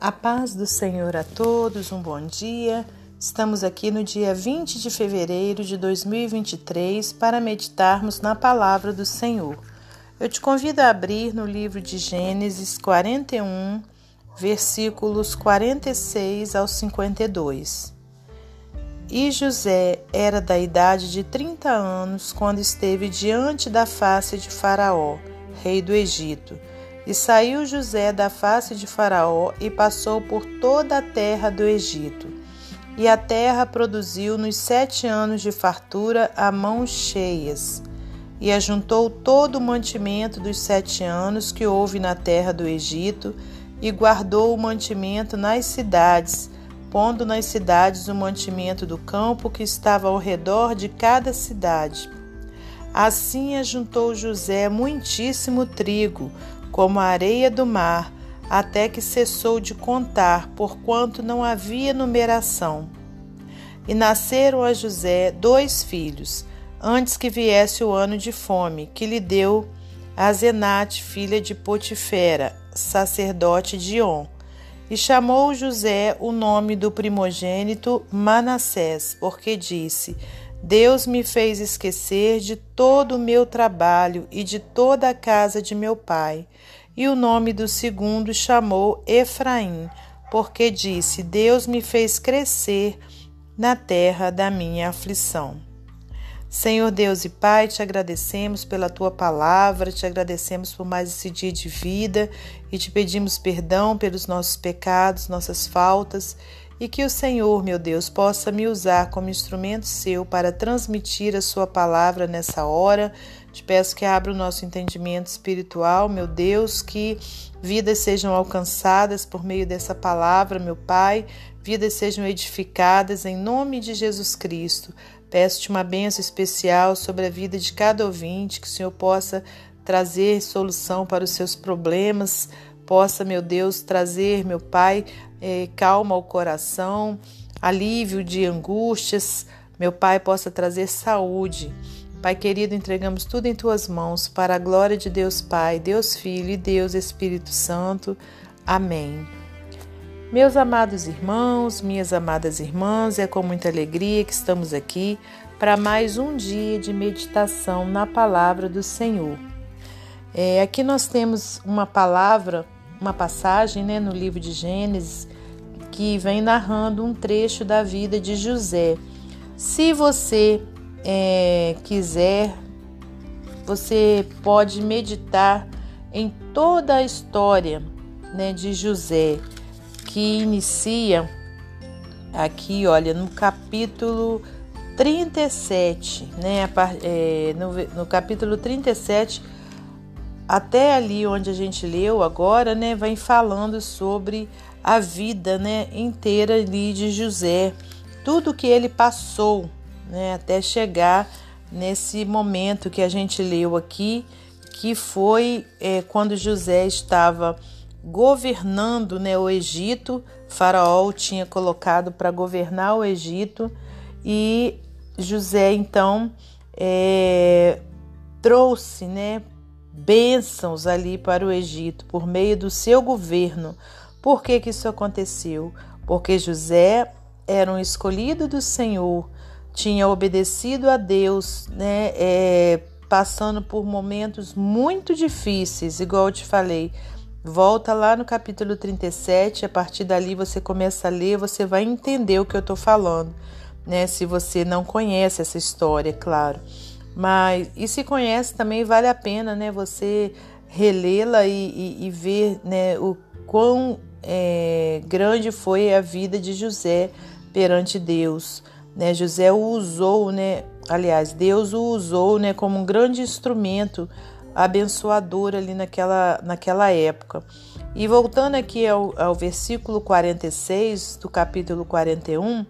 A paz do Senhor a todos, um bom dia. Estamos aqui no dia 20 de fevereiro de 2023 para meditarmos na palavra do Senhor. Eu te convido a abrir no livro de Gênesis 41, versículos 46 ao 52. E José era da idade de 30 anos quando esteve diante da face de Faraó, rei do Egito e saiu José da face de Faraó e passou por toda a terra do Egito. E a terra produziu nos sete anos de fartura a mãos cheias. E ajuntou todo o mantimento dos sete anos que houve na terra do Egito, e guardou o mantimento nas cidades, pondo nas cidades o mantimento do campo que estava ao redor de cada cidade. Assim ajuntou José muitíssimo trigo, como a areia do mar, até que cessou de contar, porquanto não havia numeração. E nasceram a José dois filhos, antes que viesse o ano de fome, que lhe deu a Zenate, filha de Potifera, sacerdote de On. E chamou José o nome do primogênito Manassés, porque disse: Deus me fez esquecer de todo o meu trabalho e de toda a casa de meu pai. E o nome do segundo chamou Efraim, porque disse: Deus me fez crescer na terra da minha aflição. Senhor Deus e Pai, te agradecemos pela tua palavra, te agradecemos por mais esse dia de vida e te pedimos perdão pelos nossos pecados, nossas faltas e que o Senhor, meu Deus, possa me usar como instrumento seu para transmitir a sua palavra nessa hora. Te peço que abra o nosso entendimento espiritual, meu Deus, que vidas sejam alcançadas por meio dessa palavra, meu Pai, vidas sejam edificadas em nome de Jesus Cristo. Peço-te uma bênção especial sobre a vida de cada ouvinte, que o Senhor possa trazer solução para os seus problemas, possa, meu Deus, trazer, meu Pai, eh, calma ao coração, alívio de angústias, meu Pai, possa trazer saúde. Pai querido, entregamos tudo em tuas mãos, para a glória de Deus Pai, Deus Filho e Deus Espírito Santo. Amém. Meus amados irmãos, minhas amadas irmãs, é com muita alegria que estamos aqui para mais um dia de meditação na palavra do Senhor. É, aqui nós temos uma palavra uma passagem né, no livro de Gênesis que vem narrando um trecho da vida de José. Se você é, quiser, você pode meditar em toda a história né, de José, que inicia aqui, olha, no capítulo 37, né, é, no, no capítulo 37 até ali onde a gente leu agora, né, vai falando sobre a vida, né, inteira ali de José, tudo que ele passou, né, até chegar nesse momento que a gente leu aqui, que foi é, quando José estava governando, né, o Egito. Faraó tinha colocado para governar o Egito e José então é, trouxe, né, bênçãos ali para o Egito por meio do seu governo. Por que, que isso aconteceu? Porque José era um escolhido do Senhor, tinha obedecido a Deus, né? É, passando por momentos muito difíceis, igual eu te falei. Volta lá no capítulo 37, a partir dali você começa a ler, você vai entender o que eu estou falando, né? Se você não conhece essa história, claro. Mas e se conhece também vale a pena, né? Você relê-la e, e, e, ver, né? O quão é, grande foi a vida de José perante Deus, né? José o usou, né? Aliás, Deus o usou, né? Como um grande instrumento abençoador ali naquela, naquela época. E voltando aqui ao, ao versículo 46 do capítulo 41,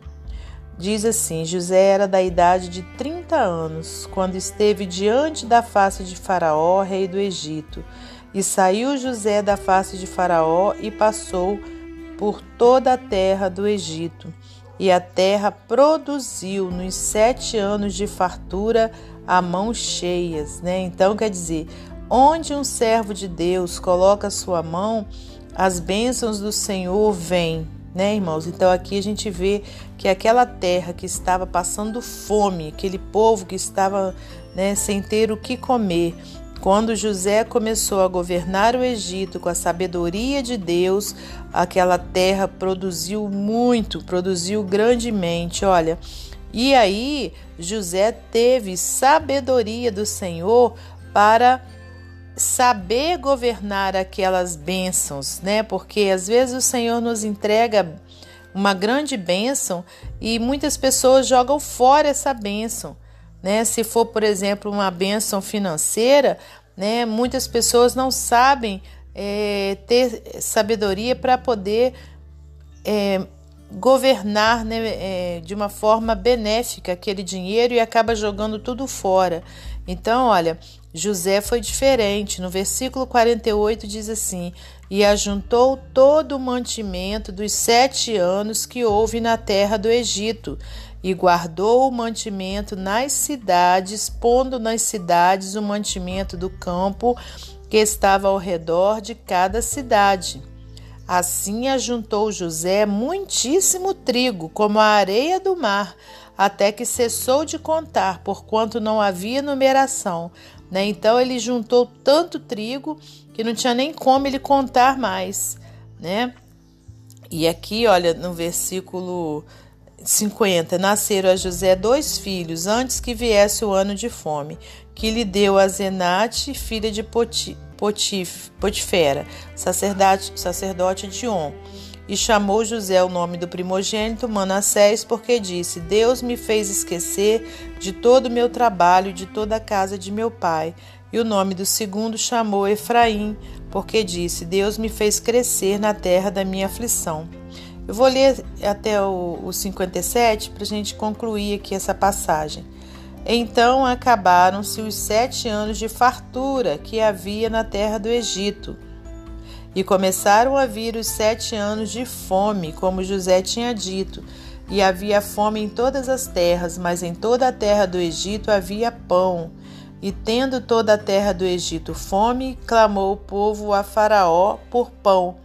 Diz assim: José era da idade de 30 anos quando esteve diante da face de Faraó, rei do Egito. E saiu José da face de Faraó e passou por toda a terra do Egito. E a terra produziu nos sete anos de fartura a mãos cheias. Né? Então, quer dizer, onde um servo de Deus coloca sua mão, as bênçãos do Senhor vêm, né, irmãos? Então aqui a gente vê que aquela terra que estava passando fome, aquele povo que estava né, sem ter o que comer, quando José começou a governar o Egito com a sabedoria de Deus, aquela terra produziu muito, produziu grandemente. Olha, e aí José teve sabedoria do Senhor para saber governar aquelas bênçãos, né? Porque às vezes o Senhor nos entrega uma grande bênção e muitas pessoas jogam fora essa bênção. Né? Se for, por exemplo, uma bênção financeira, né? muitas pessoas não sabem é, ter sabedoria para poder é, governar né, é, de uma forma benéfica aquele dinheiro e acaba jogando tudo fora. Então, olha, José foi diferente. No versículo 48 diz assim: E ajuntou todo o mantimento dos sete anos que houve na terra do Egito, e guardou o mantimento nas cidades, pondo nas cidades o mantimento do campo que estava ao redor de cada cidade. Assim ajuntou José muitíssimo trigo, como a areia do mar, até que cessou de contar, porquanto não havia numeração. Né? Então ele juntou tanto trigo que não tinha nem como ele contar mais. Né? E aqui, olha, no versículo 50, nasceram a José dois filhos antes que viesse o ano de fome, que lhe deu a Zenate, filha de Poti Potif, Potifera, sacerdote, sacerdote de On. E chamou José o nome do primogênito Manassés, porque disse: Deus me fez esquecer de todo o meu trabalho e de toda a casa de meu pai. E o nome do segundo chamou Efraim, porque disse: Deus me fez crescer na terra da minha aflição. Eu vou ler até o, o 57 para a gente concluir aqui essa passagem. Então acabaram-se os sete anos de fartura que havia na terra do Egito. E começaram a vir os sete anos de fome, como José tinha dito. E havia fome em todas as terras, mas em toda a terra do Egito havia pão. E tendo toda a terra do Egito fome, clamou o povo a Faraó por pão.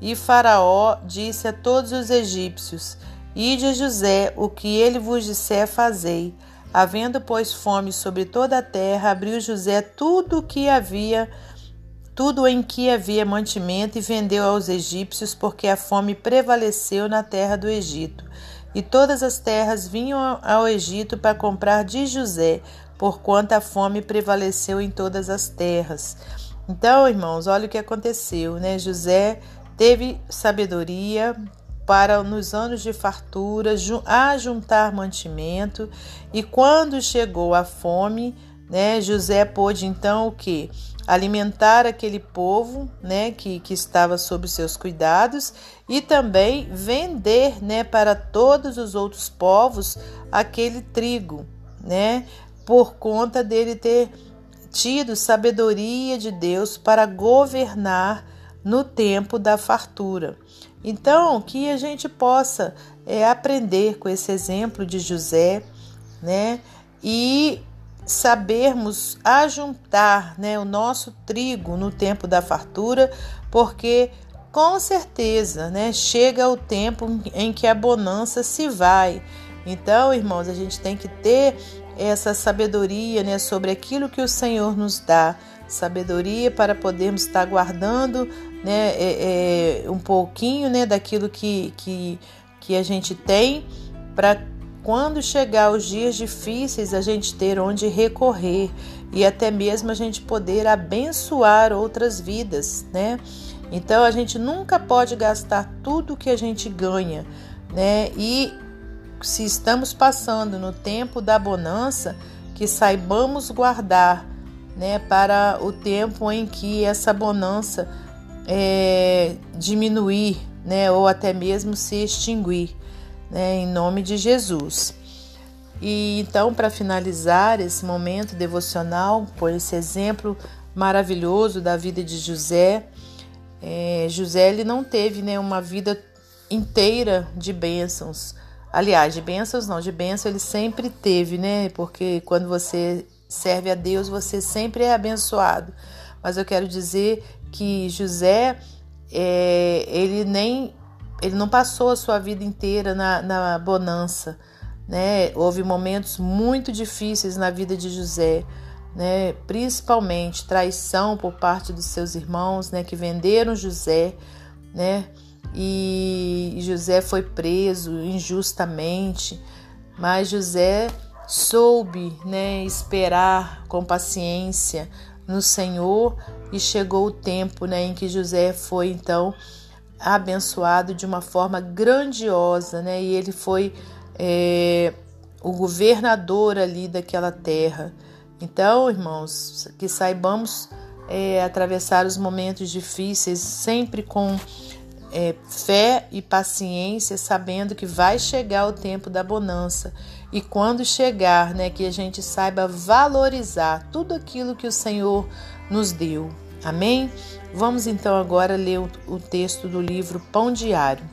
E Faraó disse a todos os egípcios: Ide a José, o que ele vos disser, fazei. Havendo, pois, fome sobre toda a terra, abriu José tudo o que havia, tudo em que havia mantimento, e vendeu aos egípcios, porque a fome prevaleceu na terra do Egito. E todas as terras vinham ao Egito para comprar de José, porquanto a fome prevaleceu em todas as terras. Então, irmãos, olha o que aconteceu, né? José teve sabedoria para nos anos de fartura ajuntar mantimento, e quando chegou a fome, né, José pôde então o que? Alimentar aquele povo, né, que, que estava sob seus cuidados e também vender, né, para todos os outros povos aquele trigo, né, por conta dele ter tido sabedoria de Deus para governar no tempo da fartura. Então, que a gente possa é, aprender com esse exemplo de José, né? E sabermos ajuntar né, o nosso trigo no tempo da fartura, porque com certeza né, chega o tempo em que a bonança se vai. Então, irmãos, a gente tem que ter essa sabedoria né, sobre aquilo que o Senhor nos dá sabedoria para podermos estar guardando né, é, é, um pouquinho né, daquilo que, que, que a gente tem para quando chegar os dias difíceis a gente ter onde recorrer e até mesmo a gente poder abençoar outras vidas, né? Então a gente nunca pode gastar tudo que a gente ganha, né? E se estamos passando no tempo da bonança, que saibamos guardar, né, para o tempo em que essa bonança é, diminuir, né, ou até mesmo se extinguir, né, em nome de Jesus. E então, para finalizar esse momento devocional, por esse exemplo maravilhoso da vida de José, é, José ele não teve né, uma vida inteira de bênçãos. Aliás, de bênçãos não, de bênção ele sempre teve, né? Porque quando você serve a Deus, você sempre é abençoado. Mas eu quero dizer que José é, ele nem ele não passou a sua vida inteira na, na bonança, né? Houve momentos muito difíceis na vida de José, né? Principalmente traição por parte dos seus irmãos, né? Que venderam José, né? E José foi preso injustamente, mas José soube, né? Esperar com paciência no Senhor e chegou o tempo, né? Em que José foi então abençoado de uma forma grandiosa, né? E ele foi é, o governador ali daquela terra. Então, irmãos, que saibamos é, atravessar os momentos difíceis sempre com é, fé e paciência, sabendo que vai chegar o tempo da bonança. E quando chegar, né, que a gente saiba valorizar tudo aquilo que o Senhor nos deu. Amém? Vamos então agora ler o, texto do livro Pão Diário.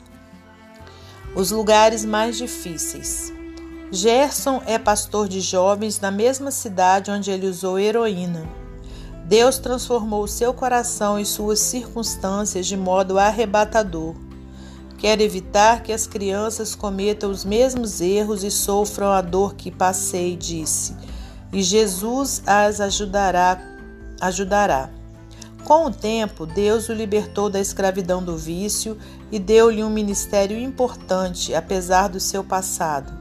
Os lugares mais difíceis. Gerson é pastor de jovens na mesma cidade onde ele usou heroína. Deus transformou seu coração e suas circunstâncias de modo arrebatador. Quer evitar que as crianças cometam os mesmos erros e sofram a dor que passei, disse. E Jesus as ajudará, ajudará. Com o tempo, Deus o libertou da escravidão do vício e deu-lhe um ministério importante, apesar do seu passado.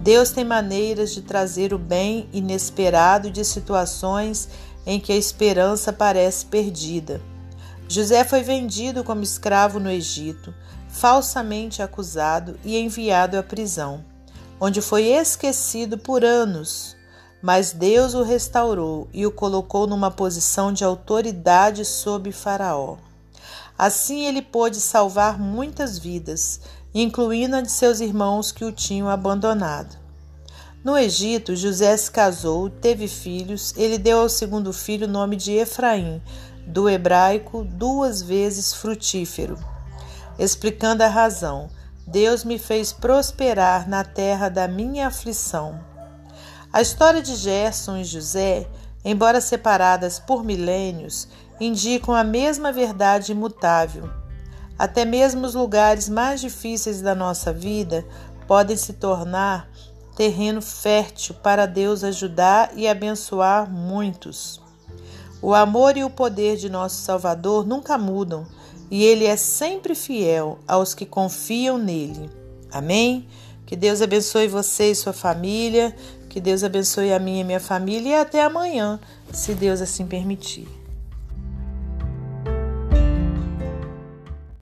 Deus tem maneiras de trazer o bem inesperado de situações em que a esperança parece perdida. José foi vendido como escravo no Egito, falsamente acusado e enviado à prisão, onde foi esquecido por anos mas Deus o restaurou e o colocou numa posição de autoridade sobre Faraó. Assim ele pôde salvar muitas vidas, incluindo a de seus irmãos que o tinham abandonado. No Egito, José se casou, teve filhos, ele deu ao segundo filho o nome de Efraim, do hebraico duas vezes frutífero. Explicando a razão, Deus me fez prosperar na terra da minha aflição. A história de Gerson e José, embora separadas por milênios, indicam a mesma verdade imutável. Até mesmo os lugares mais difíceis da nossa vida podem se tornar terreno fértil para Deus ajudar e abençoar muitos. O amor e o poder de nosso Salvador nunca mudam e ele é sempre fiel aos que confiam nele. Amém? Que Deus abençoe você e sua família. Que Deus abençoe a minha e minha família e até amanhã, se Deus assim permitir.